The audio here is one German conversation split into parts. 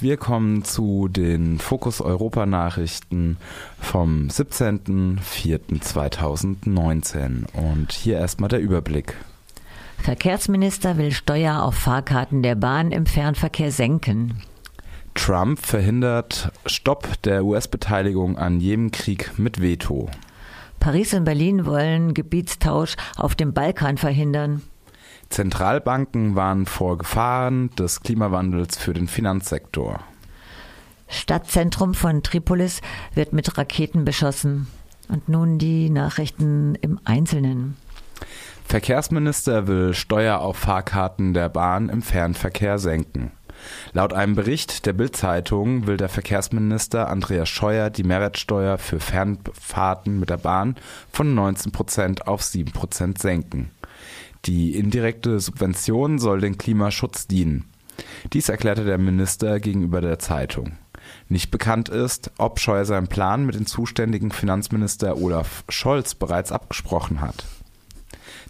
Wir kommen zu den Fokus Europa Nachrichten vom 17.04.2019 und hier erstmal der Überblick. Verkehrsminister will Steuer auf Fahrkarten der Bahn im Fernverkehr senken. Trump verhindert Stopp der US-Beteiligung an jedem Krieg mit Veto. Paris und Berlin wollen Gebietstausch auf dem Balkan verhindern. Zentralbanken warnen vor Gefahren des Klimawandels für den Finanzsektor. Stadtzentrum von Tripolis wird mit Raketen beschossen. Und nun die Nachrichten im Einzelnen. Verkehrsminister will Steuer auf Fahrkarten der Bahn im Fernverkehr senken. Laut einem Bericht der Bild-Zeitung will der Verkehrsminister Andreas Scheuer die Mehrwertsteuer für Fernfahrten mit der Bahn von 19 Prozent auf 7 Prozent senken. Die indirekte Subvention soll dem Klimaschutz dienen. Dies erklärte der Minister gegenüber der Zeitung. Nicht bekannt ist, ob Scheuer seinen Plan mit dem zuständigen Finanzminister Olaf Scholz bereits abgesprochen hat.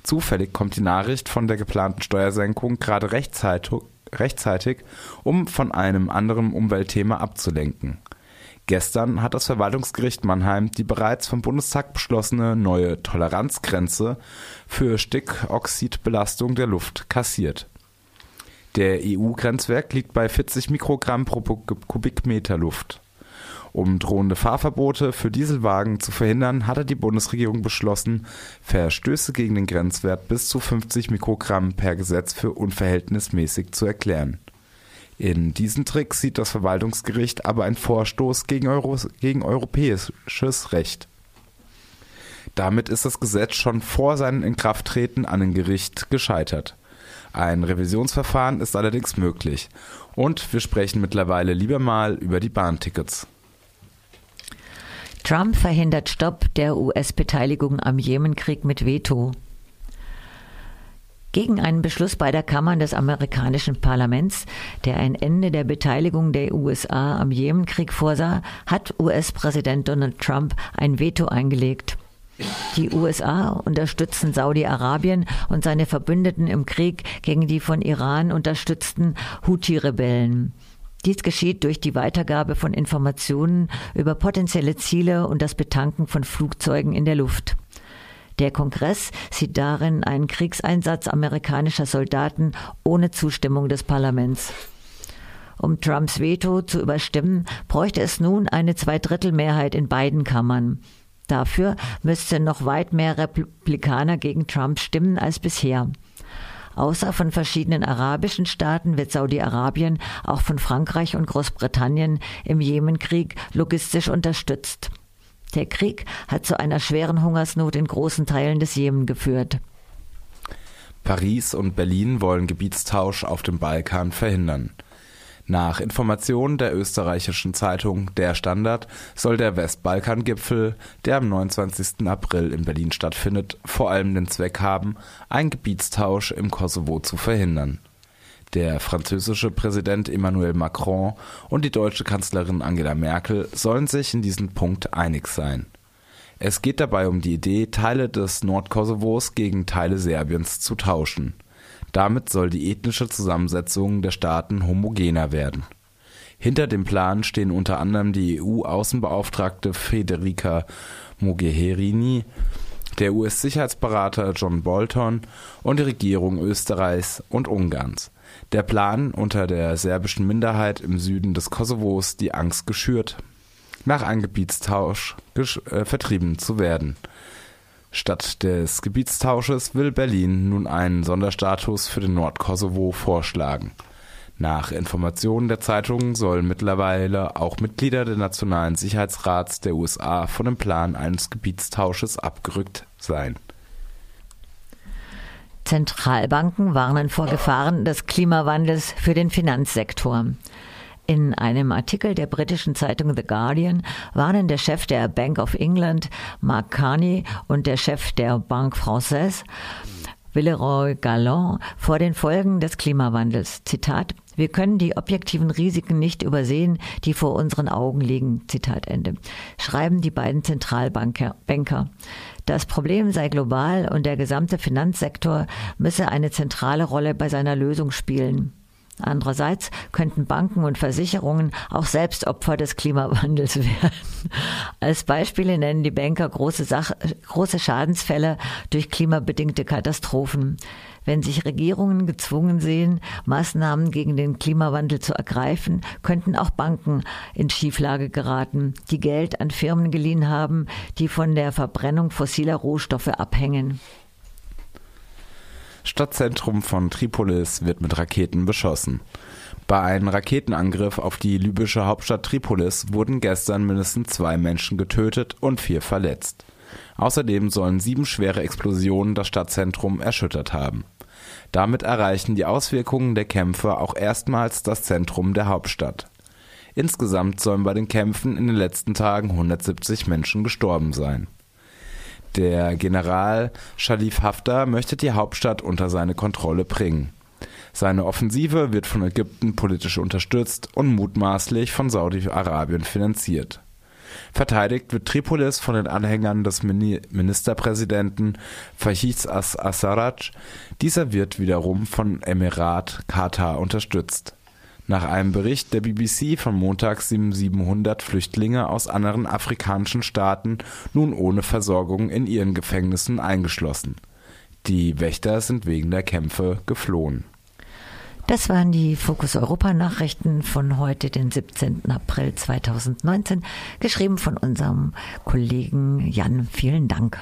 Zufällig kommt die Nachricht von der geplanten Steuersenkung gerade rechtzeitig, rechtzeitig um von einem anderen Umweltthema abzulenken. Gestern hat das Verwaltungsgericht Mannheim die bereits vom Bundestag beschlossene neue Toleranzgrenze für Stickoxidbelastung der Luft kassiert. Der EU-Grenzwert liegt bei 40 Mikrogramm pro Kubikmeter Luft. Um drohende Fahrverbote für Dieselwagen zu verhindern, hatte die Bundesregierung beschlossen, Verstöße gegen den Grenzwert bis zu 50 Mikrogramm per Gesetz für unverhältnismäßig zu erklären. In diesen Trick sieht das Verwaltungsgericht aber einen Vorstoß gegen, Euro gegen europäisches Recht. Damit ist das Gesetz schon vor seinem Inkrafttreten an ein Gericht gescheitert. Ein Revisionsverfahren ist allerdings möglich. Und wir sprechen mittlerweile lieber mal über die Bahntickets. Trump verhindert Stopp der US-Beteiligung am Jemenkrieg mit Veto. Gegen einen Beschluss beider Kammern des amerikanischen Parlaments, der ein Ende der Beteiligung der USA am Jemenkrieg vorsah, hat US-Präsident Donald Trump ein Veto eingelegt. Die USA unterstützen Saudi-Arabien und seine Verbündeten im Krieg gegen die von Iran unterstützten Houthi-Rebellen. Dies geschieht durch die Weitergabe von Informationen über potenzielle Ziele und das Betanken von Flugzeugen in der Luft. Der Kongress sieht darin einen Kriegseinsatz amerikanischer Soldaten ohne Zustimmung des Parlaments. Um Trumps Veto zu überstimmen, bräuchte es nun eine Zweidrittelmehrheit in beiden Kammern. Dafür müsste noch weit mehr Republikaner gegen Trump stimmen als bisher. Außer von verschiedenen arabischen Staaten wird Saudi-Arabien auch von Frankreich und Großbritannien im Jemenkrieg logistisch unterstützt. Der Krieg hat zu einer schweren Hungersnot in großen Teilen des Jemen geführt. Paris und Berlin wollen Gebietstausch auf dem Balkan verhindern. Nach Informationen der österreichischen Zeitung Der Standard soll der Westbalkan-Gipfel, der am 29. April in Berlin stattfindet, vor allem den Zweck haben, einen Gebietstausch im Kosovo zu verhindern. Der französische Präsident Emmanuel Macron und die deutsche Kanzlerin Angela Merkel sollen sich in diesem Punkt einig sein. Es geht dabei um die Idee, Teile des Nordkosovos gegen Teile Serbiens zu tauschen. Damit soll die ethnische Zusammensetzung der Staaten homogener werden. Hinter dem Plan stehen unter anderem die EU-Außenbeauftragte Federica Mogherini, der US-Sicherheitsberater John Bolton und die Regierung Österreichs und Ungarns. Der Plan, unter der serbischen Minderheit im Süden des Kosovos die Angst geschürt, nach einem Gebietstausch äh, vertrieben zu werden. Statt des Gebietstausches will Berlin nun einen Sonderstatus für den Nordkosovo vorschlagen. Nach Informationen der Zeitung sollen mittlerweile auch Mitglieder des Nationalen Sicherheitsrats der USA von dem Plan eines Gebietstausches abgerückt sein. Zentralbanken warnen vor Gefahren des Klimawandels für den Finanzsektor. In einem Artikel der britischen Zeitung The Guardian warnen der Chef der Bank of England, Mark Carney, und der Chef der Banque Française, Villeroy Galland, vor den Folgen des Klimawandels. Zitat, wir können die objektiven Risiken nicht übersehen, die vor unseren Augen liegen. Zitat Ende. Schreiben die beiden Zentralbanker. Das Problem sei global und der gesamte Finanzsektor müsse eine zentrale Rolle bei seiner Lösung spielen. Andererseits könnten Banken und Versicherungen auch selbst Opfer des Klimawandels werden. Als Beispiele nennen die Banker große, Sach große Schadensfälle durch klimabedingte Katastrophen. Wenn sich Regierungen gezwungen sehen, Maßnahmen gegen den Klimawandel zu ergreifen, könnten auch Banken in Schieflage geraten, die Geld an Firmen geliehen haben, die von der Verbrennung fossiler Rohstoffe abhängen. Stadtzentrum von Tripolis wird mit Raketen beschossen. Bei einem Raketenangriff auf die libysche Hauptstadt Tripolis wurden gestern mindestens zwei Menschen getötet und vier verletzt. Außerdem sollen sieben schwere Explosionen das Stadtzentrum erschüttert haben. Damit erreichen die Auswirkungen der Kämpfe auch erstmals das Zentrum der Hauptstadt. Insgesamt sollen bei den Kämpfen in den letzten Tagen 170 Menschen gestorben sein. Der General Shalif Haftar möchte die Hauptstadt unter seine Kontrolle bringen. Seine Offensive wird von Ägypten politisch unterstützt und mutmaßlich von Saudi-Arabien finanziert. Verteidigt wird Tripolis von den Anhängern des Ministerpräsidenten Fayez Assarraj. Dieser wird wiederum von Emirat Katar unterstützt nach einem Bericht der BBC von Montag sind 700 Flüchtlinge aus anderen afrikanischen Staaten nun ohne Versorgung in ihren Gefängnissen eingeschlossen. Die Wächter sind wegen der Kämpfe geflohen. Das waren die Fokus Europa Nachrichten von heute, den 17. April 2019, geschrieben von unserem Kollegen Jan. Vielen Dank.